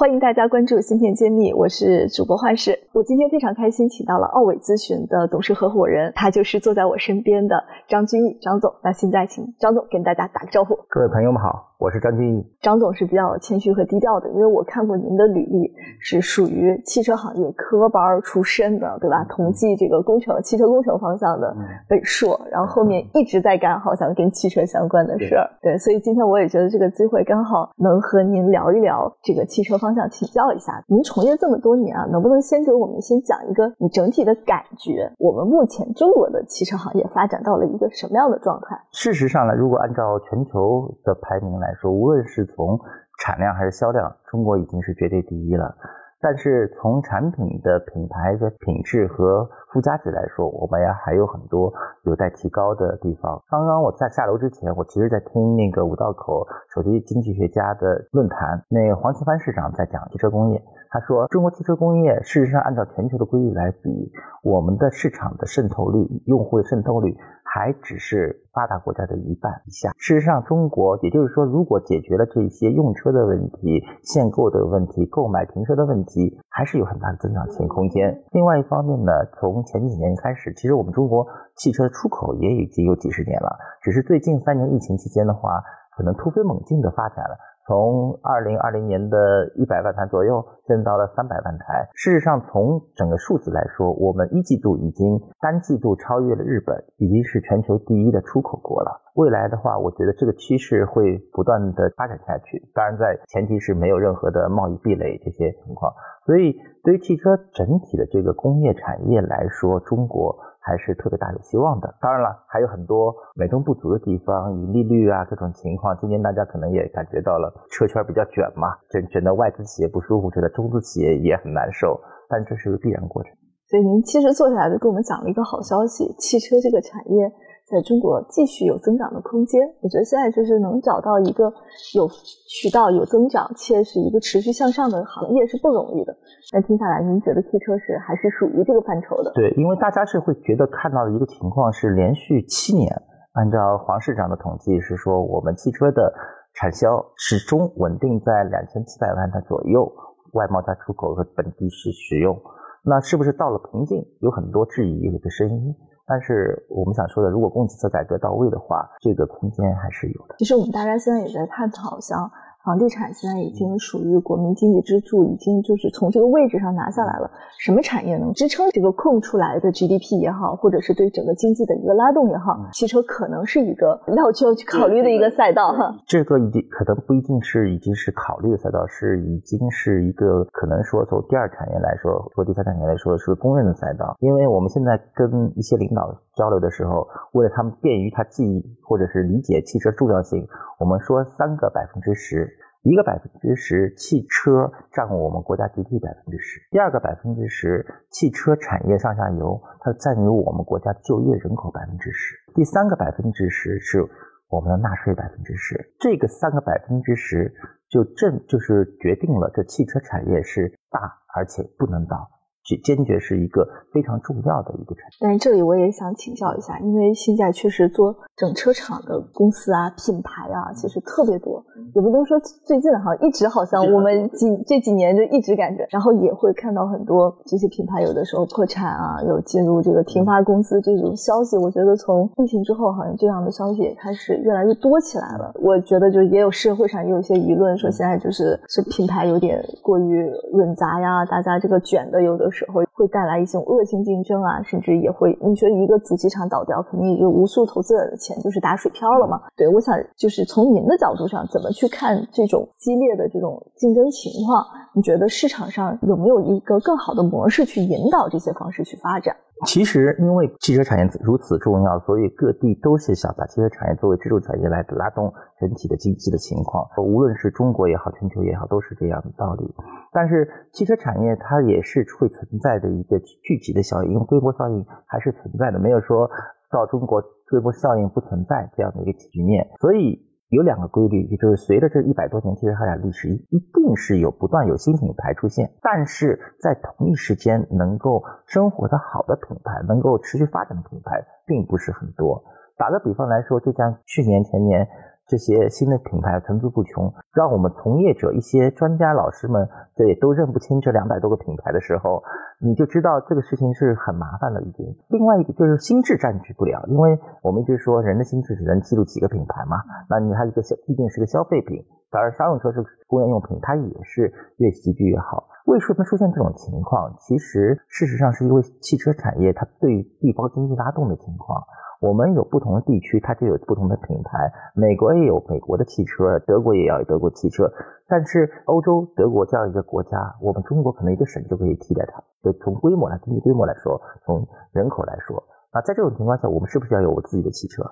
欢迎大家关注芯片揭秘，我是主播幻视。我今天非常开心，请到了奥伟咨询的董事合伙人，他就是坐在我身边的张君毅张总。那现在请张总跟大家打个招呼。各位朋友们好。我是张君毅，张总是比较谦虚和低调的，因为我看过您的履历，是属于汽车行业科班出身的，对吧？同济这个工程、汽车工程方向的本硕，然后后面一直在干好像跟汽车相关的事儿，对。所以今天我也觉得这个机会刚好能和您聊一聊这个汽车方向，请教一下。您从业这么多年啊，能不能先给我们先讲一个你整体的感觉？我们目前中国的汽车行业发展到了一个什么样的状态？事实上呢，如果按照全球的排名。来说，无论是从产量还是销量，中国已经是绝对第一了。但是从产品的品牌的品质和附加值来说，我们呀还有很多有待提高的地方。刚刚我在下楼之前，我其实在听那个五道口手机经济学家的论坛，那黄奇帆市长在讲汽车工业。他说，中国汽车工业事实上按照全球的规律来比，我们的市场的渗透率、用户的渗透率还只是发达国家的一半以下。事实上，中国也就是说，如果解决了这些用车的问题、限购的问题、购买停车的问题，还是有很大的增长性空间。另外一方面呢，从前几年开始，其实我们中国汽车出口也已经有几十年了，只是最近三年疫情期间的话，可能突飞猛进的发展了。从二零二零年的一百万台左右，增到了三百万台。事实上，从整个数字来说，我们一季度已经单季度超越了日本，已经是全球第一的出口国了。未来的话，我觉得这个趋势会不断的发展下去。当然，在前提是没有任何的贸易壁垒这些情况。所以，对于汽车整体的这个工业产业来说，中国。还是特别大有希望的。当然了，还有很多美中不足的地方，以利率啊各种情况。今年大家可能也感觉到了，车圈比较卷嘛，整整的外资企业不舒服，觉得中资企业也很难受。但这是个必然过程。所以您其实坐下来就跟我们讲了一个好消息：汽车这个产业。在中国继续有增长的空间，我觉得现在就是能找到一个有渠道、有增长且是一个持续向上的行业是不容易的。那听下来，您觉得汽车是还是属于这个范畴的？对，因为大家是会觉得看到的一个情况是，连续七年，按照黄市长的统计是说，我们汽车的产销始终稳定在两千七百万台左右，外贸加出口和本地是使用。那是不是到了瓶颈？有很多质疑的声音。但是我们想说的，如果供给侧改革到位的话，这个空间还是有的。其实我们大家现在也在探讨，像。房地产现在已经属于国民经济支柱，已经就是从这个位置上拿下来了。什么产业能支撑这个空出来的 GDP 也好，或者是对整个经济的一个拉动也好，汽车可能是一个 要就要去考虑的一个赛道哈。这个已经可能不一定是已经是考虑的赛道，是已经是一个可能说从第二产业来说，或第三产业来说是公认的赛道。因为我们现在跟一些领导交流的时候，为了他们便于他记忆或者是理解汽车重要性，我们说三个百分之十。一个百分之十，汽车占我们国家 GDP 百分之十；第二个百分之十，汽车产业上下游它占有我们国家就业人口百分之十；第三个百分之十是我们的纳税百分之十。这个三个百分之十就正就是决定了这汽车产业是大而且不能倒。坚决是一个非常重要的一个产品，但是这里我也想请教一下，因为现在确实做整车厂的公司啊、品牌啊，其实特别多，也不能说最近哈，一直好像我们几这几年就一直感觉，然后也会看到很多这些品牌有的时候破产啊，有进入这个停发公司这种消息。我觉得从疫情之后，好像这样的消息也开始越来越多起来了。我觉得就也有社会上也有一些舆论说，现在就是是品牌有点过于混杂呀，大家这个卷的有的是。时候会带来一种恶性竞争啊，甚至也会，你觉得一个主机厂倒掉，肯定有无数投资者的钱就是打水漂了嘛？对，我想就是从您的角度上，怎么去看这种激烈的这种竞争情况？你觉得市场上有没有一个更好的模式去引导这些方式去发展？其实，因为汽车产业如此重要，所以各地都是想把汽车产业作为支柱产业来拉动整体的经济的情况。无论是中国也好，全球也好，都是这样的道理。但是，汽车产业它也是会存在的一个聚集的效应，因为规模效应还是存在的。没有说到中国规模效应不存在这样的一个局面，所以。有两个规律，也就是随着这一百多年汽车发展历史，一一定是有不断有新品牌出现，但是在同一时间能够生活的好的品牌，能够持续发展的品牌，并不是很多。打个比方来说，就像去年前年。这些新的品牌层出不穷，让我们从业者、一些专家老师们，这也都认不清这两百多个品牌的时候，你就知道这个事情是很麻烦的。已经，另外一个就是心智占据不了，因为我们一直说人的心智只能记录几个品牌嘛。那你还一个消，毕竟是个消费品，当然商用车是工业用品，它也是越集聚越好。为什么出现这种情况？其实事实上是因为汽车产业它对地方经济拉动的情况。我们有不同的地区，它就有不同的品牌。美国也有美国的汽车，德国也要有德国汽车。但是欧洲德国这样一个国家，我们中国可能一个省就可以替代它。就从规模来，经济规模来说，从人口来说，啊，在这种情况下，我们是不是要有我自己的汽车？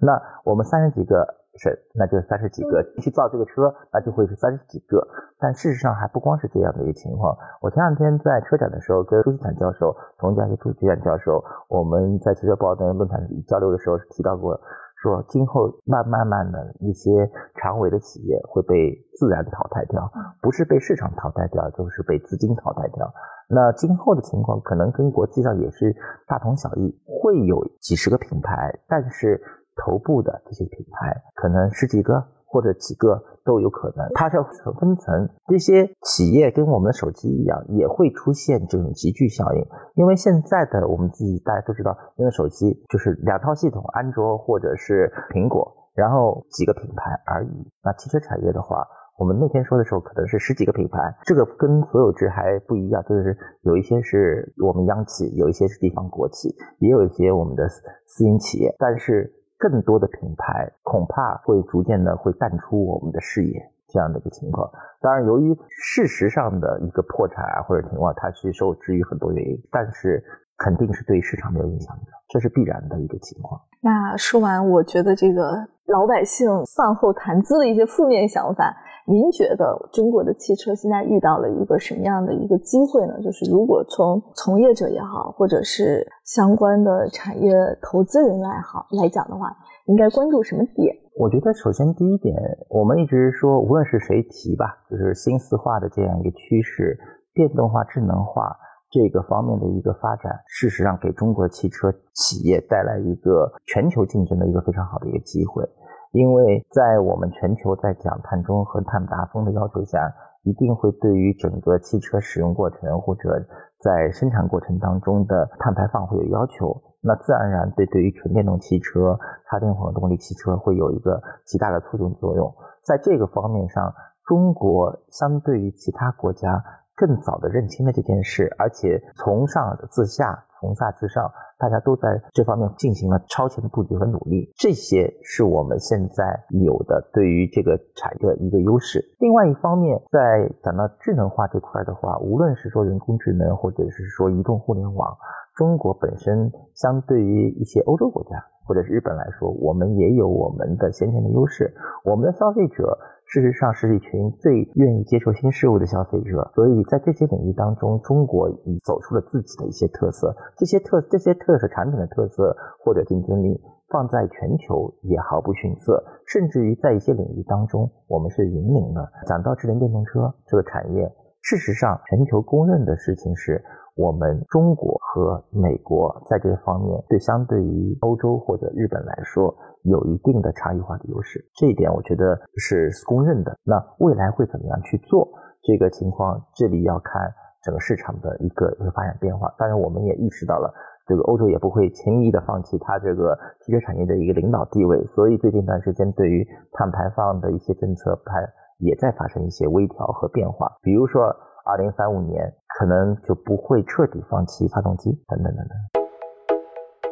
那我们三十几个。是，那就三十几个去造这个车，那就会是三十几个。但事实上还不光是这样的一个情况。我前两天在车展的时候，跟朱锡坦教授、同家的朱锡坦教授，我们在汽车报的论坛交流的时候提到过，说今后慢慢慢的一些长尾的企业会被自然淘汰掉，不是被市场淘汰掉，就是被资金淘汰掉。那今后的情况可能跟国际上也是大同小异，会有几十个品牌，但是。头部的这些品牌，可能十几个或者几个都有可能。它是要分层，这些企业跟我们的手机一样，也会出现这种集聚效应。因为现在的我们自己大家都知道，因为手机就是两套系统，安卓或者是苹果，然后几个品牌而已。那汽车产业的话，我们那天说的时候，可能是十几个品牌，这个跟所有制还不一样，就是有一些是我们央企，有一些是地方国企，也有一些我们的私营企业，但是。更多的品牌恐怕会逐渐的会淡出我们的视野，这样的一个情况。当然，由于事实上的一个破产啊或者情况，它是受制于很多原因，但是肯定是对市场没有影响的，这是必然的一个情况。那说完，我觉得这个老百姓饭后谈资的一些负面想法。您觉得中国的汽车现在遇到了一个什么样的一个机会呢？就是如果从从业者也好，或者是相关的产业投资人来好来讲的话，应该关注什么点？我觉得首先第一点，我们一直说，无论是谁提吧，就是新四化的这样一个趋势，电动化、智能化这个方面的一个发展，事实上给中国汽车企业带来一个全球竞争的一个非常好的一个机会。因为在我们全球在讲碳中和、碳达峰的要求下，一定会对于整个汽车使用过程或者在生产过程当中的碳排放会有要求。那自然而然对对于纯电动汽车、插电混合动力汽车会有一个极大的促进作用。在这个方面上，中国相对于其他国家更早的认清了这件事，而且从上自下、从下至上。大家都在这方面进行了超前的布局和努力，这些是我们现在有的对于这个产业的一个优势。另外一方面，在讲到智能化这块的话，无论是说人工智能，或者是说移动互联网，中国本身相对于一些欧洲国家或者是日本来说，我们也有我们的先天的优势，我们的消费者。事实上是一群最愿意接受新事物的消费者，所以在这些领域当中，中国已走出了自己的一些特色。这些特这些特色产品的特色或者竞争力，放在全球也毫不逊色。甚至于在一些领域当中，我们是引领的。讲到智能电动车这个产业，事实上全球公认的事情是。我们中国和美国在这方面，对相对于欧洲或者日本来说，有一定的差异化的优势。这一点我觉得是公认的。那未来会怎么样去做这个情况？这里要看整个市场的一个一个发展变化。当然，我们也意识到了，这个欧洲也不会轻易的放弃它这个汽车产业的一个领导地位。所以最近一段时间，对于碳排放的一些政策排也在发生一些微调和变化。比如说，二零三五年。可能就不会彻底放弃发动机等等等等。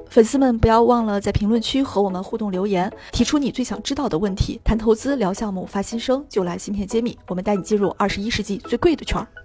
粉丝们不要忘了在评论区和我们互动留言，提出你最想知道的问题。谈投资、聊项目、发新生，就来芯片揭秘，我们带你进入二十一世纪最贵的圈儿。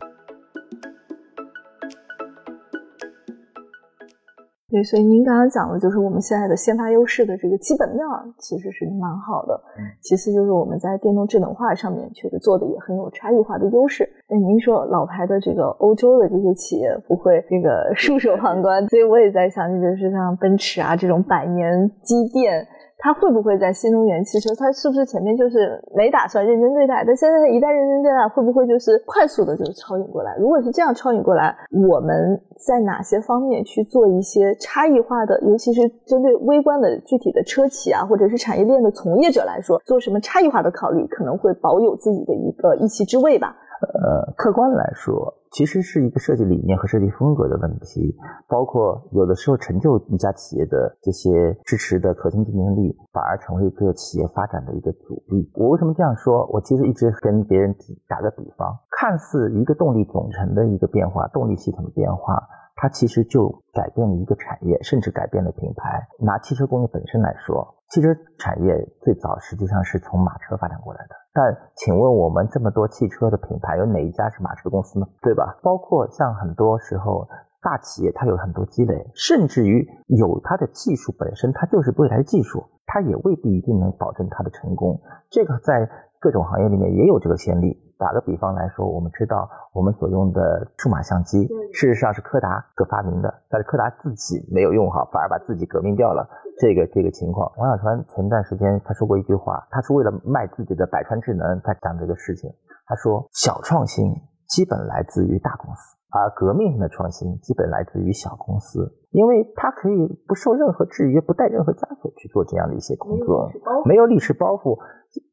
对，所以您刚刚讲的就是我们现在的先发优势的这个基本面其实是蛮好的。其次就是我们在电动智能化上面确实做的也很有差异化的优势。那您说老牌的这个欧洲的这些企业不会这个袖手旁观，所以我也在想，就是像奔驰啊这种百年积淀。他会不会在新能源汽车？他是不是前面就是没打算认真对待？但现在一旦认真对待，会不会就是快速的就超引过来？如果是这样超引过来，我们在哪些方面去做一些差异化的？尤其是针对微观的具体的车企啊，或者是产业链的从业者来说，做什么差异化的考虑，可能会保有自己的一个一席之位吧？呃，客观来说。其实是一个设计理念和设计风格的问题，包括有的时候成就一家企业的这些支持的核心竞争力，反而成为一个企业发展的一个阻力。我为什么这样说？我其实一直跟别人打个比方，看似一个动力总成的一个变化，动力系统的变化，它其实就改变了一个产业，甚至改变了品牌。拿汽车工业本身来说。汽车产业最早实际上是从马车发展过来的，但请问我们这么多汽车的品牌，有哪一家是马车公司呢？对吧？包括像很多时候大企业，它有很多积累，甚至于有它的技术本身，它就是未来的技术，它也未必一定能保证它的成功。这个在各种行业里面也有这个先例。打个比方来说，我们知道我们所用的数码相机，事实上是柯达所发明的，但是柯达自己没有用好，反而把自己革命掉了。这个这个情况，王小川前段时间他说过一句话，他是为了卖自己的百川智能他讲这个事情。他说，小创新基本来自于大公司，而革命性的创新基本来自于小公司，因为它可以不受任何制约，不带任何枷锁去做这样的一些工作，没有历史包袱。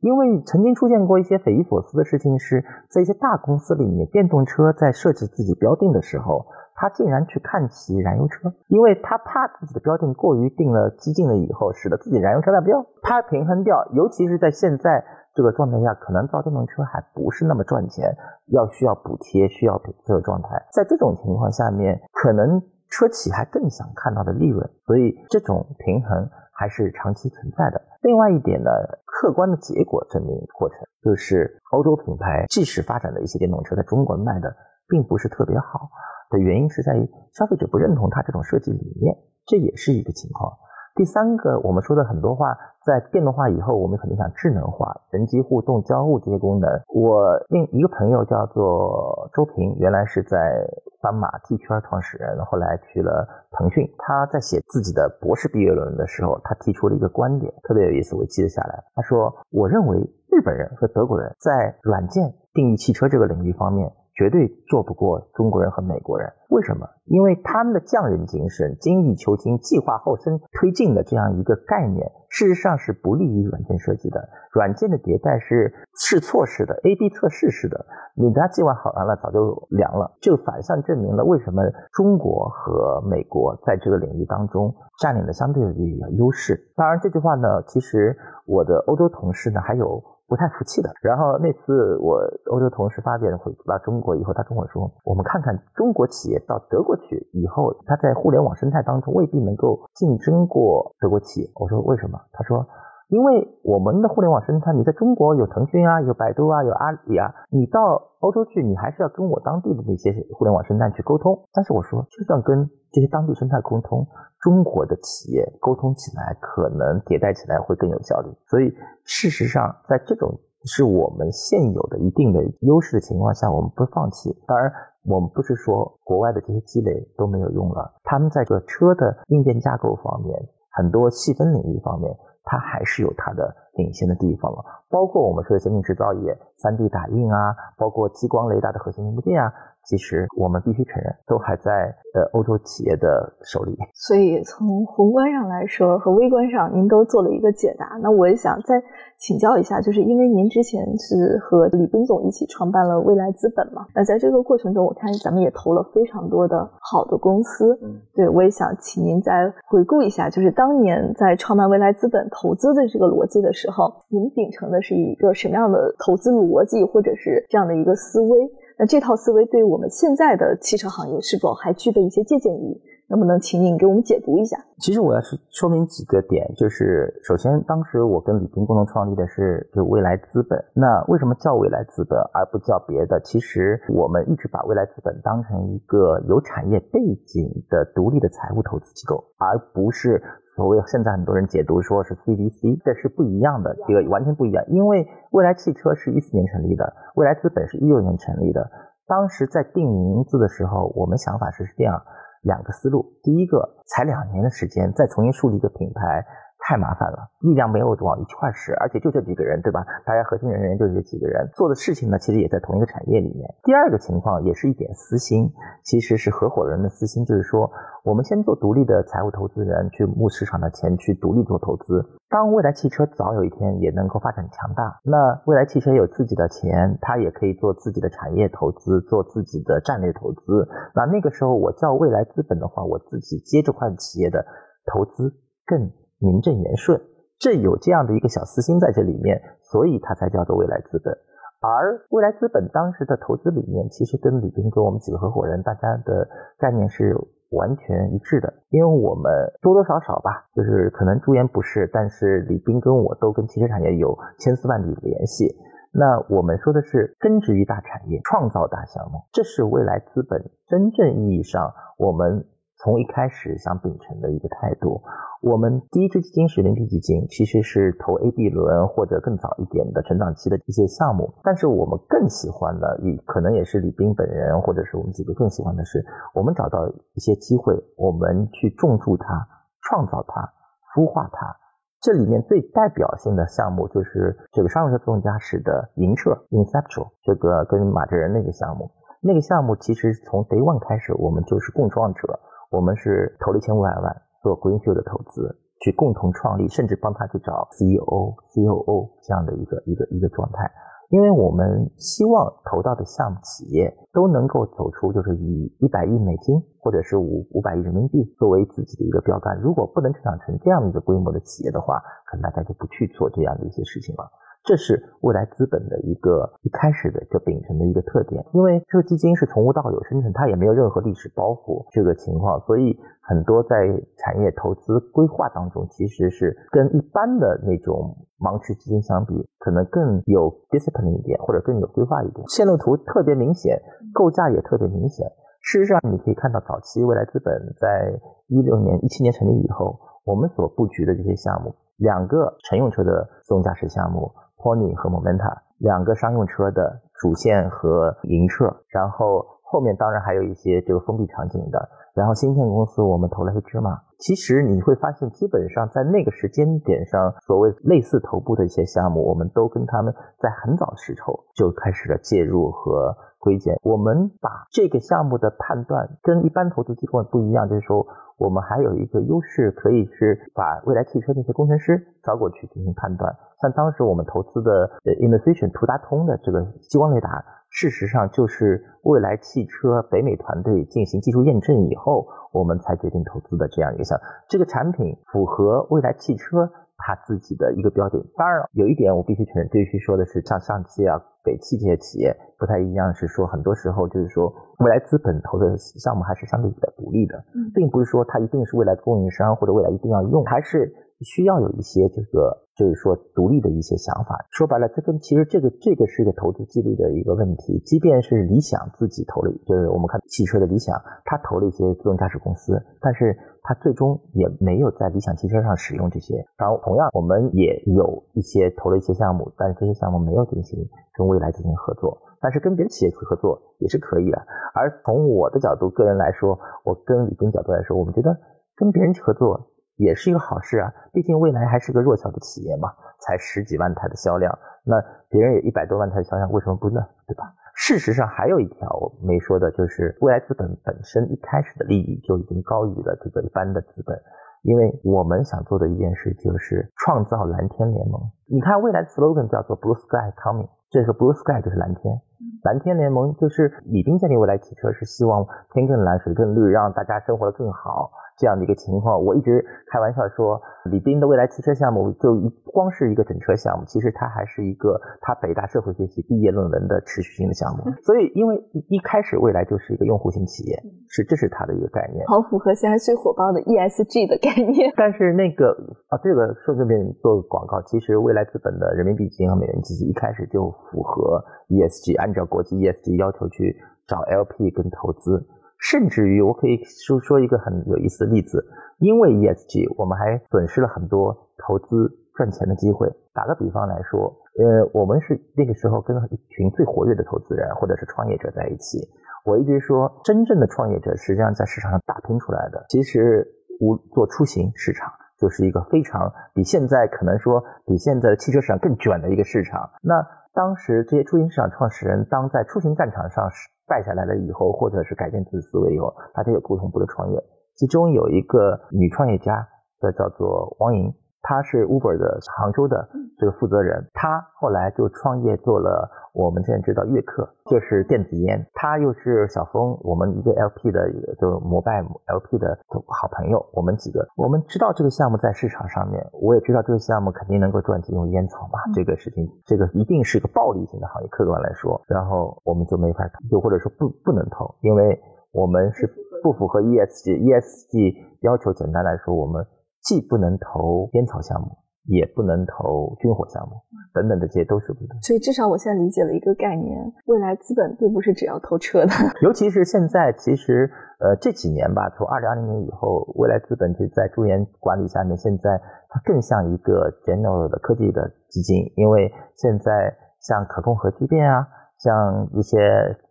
因为曾经出现过一些匪夷所思的事情，是在一些大公司里面，电动车在设置自己标定的时候，他竟然去看齐燃油车，因为他怕自己的标定过于定了激进了以后，使得自己燃油车达标，他平衡掉。尤其是在现在这个状态下，可能造电动车还不是那么赚钱，要需要补贴，需要这个状态。在这种情况下面，可能车企还更想看到的利润，所以这种平衡还是长期存在的。另外一点呢，客观的结果证明过程就是欧洲品牌即使发展的一些电动车在中国卖的并不是特别好的原因是在于消费者不认同它这种设计理念，这也是一个情况。第三个，我们说的很多话，在电动化以后，我们肯定想智能化、人机互动、交互这些功能。我另一个朋友叫做周平，原来是在斑马 T 圈创始人，后来去了腾讯。他在写自己的博士毕业论文的时候，他提出了一个观点，特别有意思，我记得下来。他说：“我认为日本人和德国人在软件定义汽车这个领域方面。”绝对做不过中国人和美国人，为什么？因为他们的匠人精神、精益求精、计划后生推进的这样一个概念，事实上是不利于软件设计的。软件的迭代是试错式的、A/B 测试式的，你家计划好完了，早就凉了。就反向证明了为什么中国和美国在这个领域当中占领了相对的优势。当然，这句话呢，其实我的欧洲同事呢还有。不太服气的。然后那次我欧洲同事发表回到中国以后，他跟我说：“我们看看中国企业到德国去以后，他在互联网生态当中未必能够竞争过德国企业。”我说：“为什么？”他说。因为我们的互联网生态，你在中国有腾讯啊，有百度啊，有阿里啊，你到欧洲去，你还是要跟我当地的那些互联网生态去沟通。但是我说，就算跟这些当地生态沟通，中国的企业沟通起来，可能迭代起来会更有效率。所以，事实上，在这种是我们现有的一定的优势的情况下，我们不放弃。当然，我们不是说国外的这些积累都没有用了，他们在这个车的硬件架构方面，很多细分领域方面。它还是有它的领先的地方了，包括我们说的先进制造业、三 D 打印啊，包括激光雷达的核心零部件啊。其实我们必须承认，都还在呃欧洲企业的手里。所以从宏观上来说和微观上，您都做了一个解答。那我也想再请教一下，就是因为您之前是和李斌总一起创办了未来资本嘛？那在这个过程中，我看咱们也投了非常多的好的公司。嗯，对我也想请您再回顾一下，就是当年在创办未来资本投资的这个逻辑的时候，您秉承的是一个什么样的投资逻辑，或者是这样的一个思维？那这套思维对我们现在的汽车行业是否还具备一些借鉴意义？能不能请你给我们解读一下？其实我要是说明几个点，就是首先，当时我跟李斌共同创立的是就未来资本。那为什么叫未来资本而不叫别的？其实我们一直把未来资本当成一个有产业背景的独立的财务投资机构，而不是所谓现在很多人解读说是 CVC，这是不一样的，这个完全不一样。因为未来汽车是一四年成立的，未来资本是一六年成立的。当时在定名字的时候，我们想法是这样。两个思路，第一个，才两年的时间，再重新树立一个品牌。太麻烦了，力量没有往一块使，而且就这几个人，对吧？大家核心人员就这几个人，做的事情呢，其实也在同一个产业里面。第二个情况也是一点私心，其实是合伙人的私心，就是说，我们先做独立的财务投资人，去募市场的钱，去独立做投资。当未来汽车早有一天也能够发展强大，那未来汽车有自己的钱，它也可以做自己的产业投资，做自己的战略投资。那那个时候我叫未来资本的话，我自己接这块企业的投资更。名正言顺，这有这样的一个小私心在这里面，所以它才叫做未来资本。而未来资本当时的投资理念，其实跟李斌跟我们几个合伙人大家的概念是完全一致的。因为我们多多少少吧，就是可能朱岩不是，但是李斌跟我都跟汽车产业有千丝万缕的联系。那我们说的是根植于大产业，创造大项目，这是未来资本真正意义上我们。从一开始想秉承的一个态度，我们第一支基金是零 P 基金，其实是投 A、B 轮或者更早一点的成长期的一些项目。但是我们更喜欢的，与可能也是李斌本人或者是我们几个更喜欢的是，我们找到一些机会，我们去种树它、创造它、孵化它。这里面最代表性的项目就是这个商用车自动驾驶的银澈 （Inceptual） 这个跟马哲仁那个项目。那个项目其实从 Day One 开始，我们就是共创者。我们是投了一千五百万做 Greenfield 的投资，去共同创立，甚至帮他去找 CEO、COO 这样的一个一个一个状态。因为我们希望投到的项目企业都能够走出，就是以一百亿美金或者是五五百亿人民币作为自己的一个标杆。如果不能成长成这样一个规模的企业的话，可能大家就不去做这样的一些事情了。这是未来资本的一个一开始的就秉承的一个特点，因为这个基金是从无到有生成，它也没有任何历史包袱这个情况，所以很多在产业投资规划当中，其实是跟一般的那种盲区基金相比，可能更有 discipline 一点，或者更有规划一点。线路图特别明显，构架也特别明显。事实上，你可以看到早期未来资本在一六年、一七年成立以后，我们所布局的这些项目，两个乘用车的自动驾驶项目。Pony 和 Momenta 两个商用车的主线和银澈，然后后面当然还有一些这个封闭场景的，然后芯片公司我们投了黑芝麻。其实你会发现，基本上在那个时间点上，所谓类似头部的一些项目，我们都跟他们在很早的时候就开始了介入和归结。我们把这个项目的判断跟一般投资机构不一样，就是说。我们还有一个优势，可以是把未来汽车那些工程师招过去进行判断。像当时我们投资的 Innovation 图达通的这个激光雷达，事实上就是未来汽车北美团队进行技术验证以后，我们才决定投资的这样一个项。这个产品符合未来汽车。它自己的一个标准。当然，有一点我必须承认，必须说的是，像上汽啊、北汽这些企业不太一样，是说很多时候就是说，未来资本投的项目还是相对比较独立的，并不是说它一定是未来的供应商或者未来一定要用，还是需要有一些这个。就是说，独立的一些想法，说白了，这跟其实这个这个是一个投资纪律的一个问题。即便是理想自己投了，就是我们看汽车的理想，他投了一些自动驾驶公司，但是他最终也没有在理想汽车上使用这些。然后同样，我们也有一些投了一些项目，但是这些项目没有进行跟未来进行合作，但是跟别的企业去合作也是可以的。而从我的角度，个人来说，我跟李斌角度来说，我们觉得跟别人去合作。也是一个好事啊，毕竟未来还是个弱小的企业嘛，才十几万台的销量，那别人也一百多万台的销量，为什么不呢？对吧？事实上还有一条没说的，就是未来资本本身一开始的利益就已经高于了这个一般的资本，因为我们想做的一件事就是创造蓝天联盟。你看未来的 slogan 叫做 Blue Sky Coming，这个 Blue Sky 就是蓝天，蓝天联盟就是已经建立未来汽车是希望天更蓝水更绿，让大家生活的更好。这样的一个情况。我一直开玩笑说，李斌的未来汽车项目就一光是一个整车项目，其实它还是一个他北大社会学系毕业论文的持续性的项目。所以，因为一开始未来就是一个用户型企业，是这是它的一个概念，好符合现在最火爆的 ESG 的概念。但是那个啊，这个说这边做广告，其实未来资本的人民币基金和美元基金一开始就符合 ESG，按照国际 ESG 要求去找 LP 跟投资。甚至于，我可以说说一个很有意思的例子，因为 ESG，我们还损失了很多投资赚钱的机会。打个比方来说，呃，我们是那个时候跟一群最活跃的投资人或者是创业者在一起。我一直说，真正的创业者实际上在市场上打拼出来的。其实，无做出行市场就是一个非常比现在可能说比现在的汽车市场更卷的一个市场。那当时这些出行市场创始人，当在出行战场上败下来了以后，或者是改变自己思维以后，大家有不同步的创业。其中有一个女创业家，叫叫做王莹。她是 Uber 的杭州的这个负责人，他后来就创业做了我们现在知道悦客，就是电子烟。他又是小峰，我们一个 LP 的，就摩拜 LP 的好朋友。我们几个，我们知道这个项目在市场上面，我也知道这个项目肯定能够赚钱，用烟草嘛，这个事情，这个一定是个暴利型的行业，客观来说。然后我们就没法投，就或者说不不能投，因为我们是不符合 ESG，ESG 要求，简单来说，我们。既不能投烟草项目，也不能投军火项目，等等这些都是不对。所以至少我现在理解了一个概念：未来资本并不是只要投车的。尤其是现在，其实呃这几年吧，从二零二零年以后，未来资本就在朱岩管理下面，现在它更像一个 general 的科技的基金，因为现在像可控核聚变啊，像一些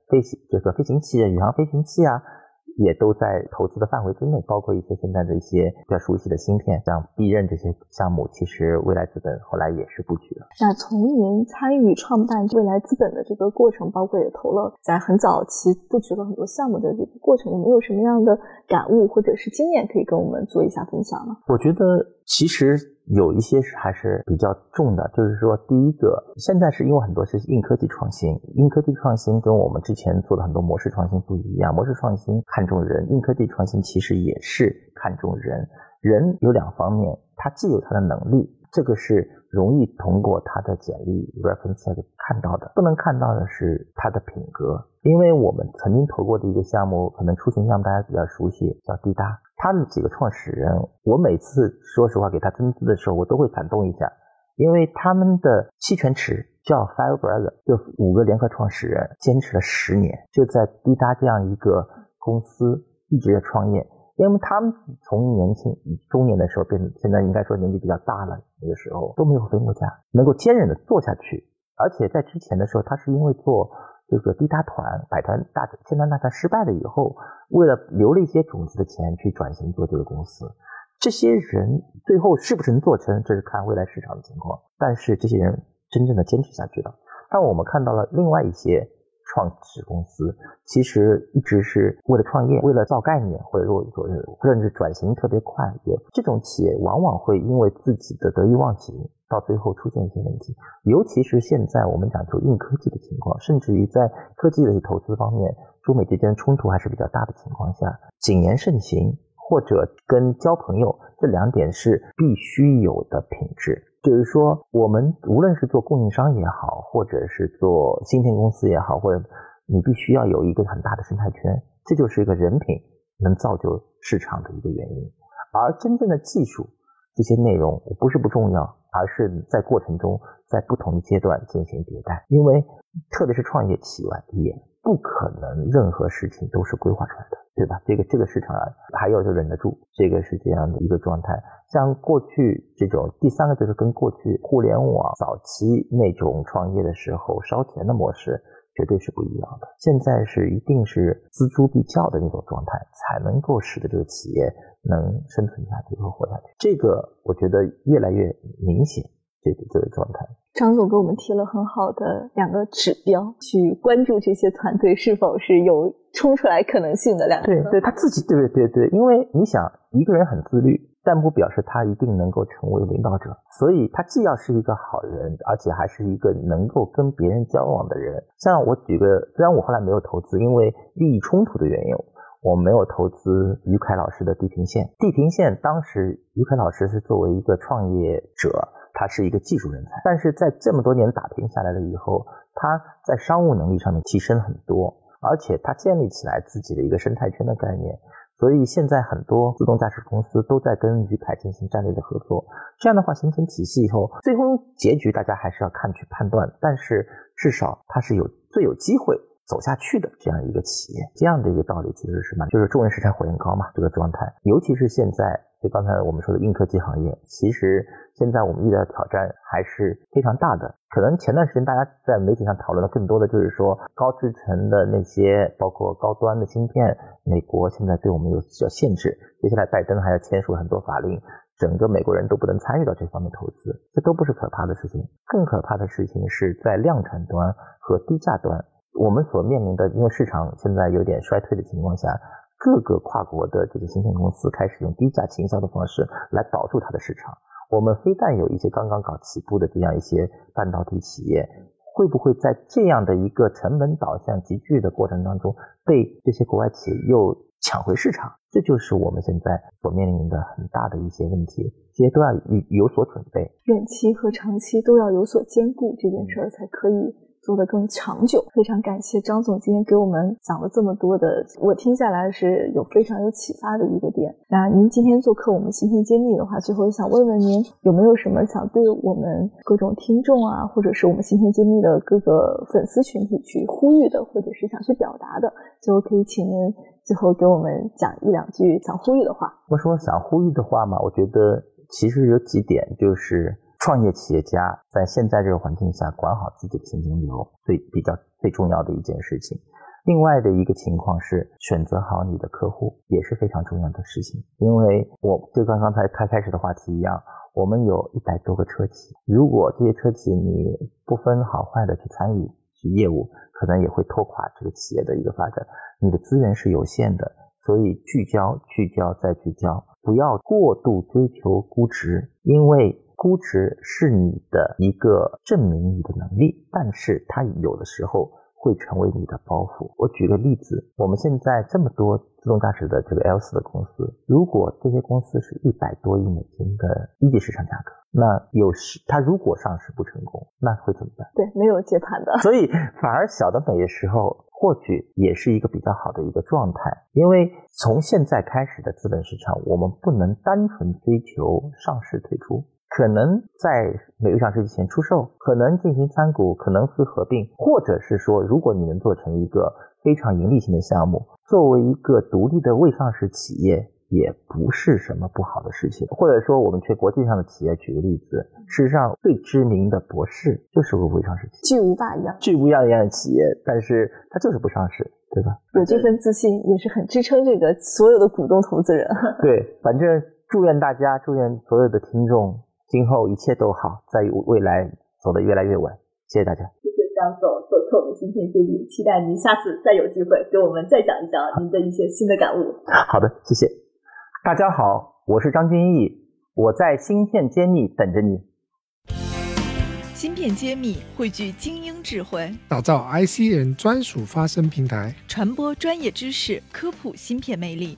飞行这个飞行器、宇航飞行器啊。也都在投资的范围之内，包括一些现在的一些比较熟悉的芯片，像必任这些项目，其实未来资本后来也是布局了。那从您参与创办未来资本的这个过程，包括也投了在很早期布局了很多项目的这个过程，有没有什么样的感悟或者是经验可以跟我们做一下分享呢？我觉得其实。有一些是还是比较重的，就是说，第一个，现在是因为很多是硬科技创新，硬科技创新跟我们之前做的很多模式创新不一样。模式创新看重人，硬科技创新其实也是看重人。人有两方面，他既有他的能力，这个是容易通过他的简历 reference 看到的，不能看到的是他的品格。因为我们曾经投过的一个项目，可能出行项目大家比较熟悉，叫滴答。他们几个创始人，我每次说实话给他增资的时候，我都会感动一下，因为他们的期权池叫 Five Brother，就五个联合创始人坚持了十年，就在滴答这样一个公司一直在创业。因为他们从年轻中年的时候变，现在应该说年纪比较大了，那个时候都没有分过家，能够坚韧的做下去。而且在之前的时候，他是因为做。这个滴答团、百团大千团大团失败了以后，为了留了一些种子的钱去转型做这个公司，这些人最后是不是能做成，这是看未来市场的情况。但是这些人真正的坚持下去了。但我们看到了另外一些创始公司，其实一直是为了创业，为了造概念，或者说甚至转型特别快，也这种企业往往会因为自己的得意忘形。到最后出现一些问题，尤其是现在我们讲究硬科技的情况，甚至于在科技的投资方面，中美之间冲突还是比较大的情况下，谨言慎行或者跟交朋友这两点是必须有的品质。就是说，我们无论是做供应商也好，或者是做芯片公司也好，或者你必须要有一个很大的生态圈，这就是一个人品能造就市场的一个原因。而真正的技术这些内容不是不重要。而是在过程中，在不同的阶段进行迭代，因为特别是创业企业也不可能任何事情都是规划出来的，对吧？这个这个市场啊，还要就忍得住，这个是这样的一个状态。像过去这种，第三个就是跟过去互联网早期那种创业的时候烧钱的模式。绝对是不一样的。现在是一定是锱铢必较的那种状态，才能够使得这个企业能生存下去和活下去。这个我觉得越来越明显，这个这个状态。张总给我们提了很好的两个指标，去关注这些团队是否是有冲出来可能性的两个。对，对他自己，对对对对，因为你想一个人很自律。但不表示他一定能够成为领导者，所以他既要是一个好人，而且还是一个能够跟别人交往的人。像我举个，虽然我后来没有投资，因为利益冲突的原因，我没有投资于凯老师的地平线。地平线当时于凯老师是作为一个创业者，他是一个技术人才，但是在这么多年打拼下来了以后，他在商务能力上面提升很多，而且他建立起来自己的一个生态圈的概念。所以现在很多自动驾驶公司都在跟于凯进行战略的合作，这样的话形成体系以后，最终结局大家还是要看去判断，但是至少它是有最有机会走下去的这样一个企业，这样的一个道理其实是蛮，就是众人拾柴火焰高嘛，这个状态，尤其是现在。所以刚才我们说的硬科技行业，其实现在我们遇到的挑战还是非常大的。可能前段时间大家在媒体上讨论的更多的就是说高制程的那些，包括高端的芯片，美国现在对我们有要限制。接下来拜登还要签署很多法令，整个美国人都不能参与到这方面投资，这都不是可怕的事情。更可怕的事情是在量产端和低价端，我们所面临的，因为市场现在有点衰退的情况下。各个跨国的这个芯片公司开始用低价倾销的方式来保住它的市场。我们非但有一些刚刚搞起步的这样一些半导体企业，会不会在这样的一个成本导向急剧的过程当中，被这些国外企业又抢回市场？这就是我们现在所面临的很大的一些问题，这些都要有有所准备，远期和长期都要有所兼顾，这件事儿才可以。做得更长久，非常感谢张总今天给我们讲了这么多的，我听下来是有非常有启发的一个点。那您今天做客我们芯片揭秘的话，最后想问问您有没有什么想对我们各种听众啊，或者是我们芯片揭秘的各个粉丝群体去呼吁的，或者是想去表达的，最后可以请您最后给我们讲一两句想呼吁的话。我说想呼吁的话嘛，我觉得其实有几点就是。创业企业家在现在这个环境下管好自己的现金流，最比较最重要的一件事情。另外的一个情况是选择好你的客户，也是非常重要的事情。因为我就跟刚才开开始的话题一样，我们有一百多个车企，如果这些车企你不分好坏的去参与去业务，可能也会拖垮这个企业的一个发展。你的资源是有限的，所以聚焦、聚焦再聚焦，不要过度追求估值，因为。估值是你的一个证明你的能力，但是它有的时候会成为你的包袱。我举个例子，我们现在这么多自动驾驶的这个 L 四的公司，如果这些公司是一百多亿美金的一级市场价格，那有时它如果上市不成功，那会怎么办？对，没有接盘的。所以反而小的美的时候，或许也是一个比较好的一个状态。因为从现在开始的资本市场，我们不能单纯追求上市退出。可能在美国上市之前出售，可能进行参股，可能是合并，或者是说，如果你能做成一个非常盈利性的项目，作为一个独立的未上市企业，也不是什么不好的事情。或者说，我们去国际上的企业，举个例子，事实上最知名的博士就是个未上市企业，巨无霸一样，巨无霸一样的企业，但是它就是不上市，对吧？有这份自信，也是很支撑这个所有的股东投资人。对，反正祝愿大家，祝愿所有的听众。今后一切都好，在未来走得越来越稳。谢谢大家，谢谢张总做客我们芯片揭秘，期待您下次再有机会给我们再讲一讲您的一些新的感悟。好的，谢谢。大家好，我是张君毅，我在芯片揭秘等着你。芯片揭秘汇聚精英智慧，打造 IC 人专属发声平台，传播专业知识，科普芯片魅力。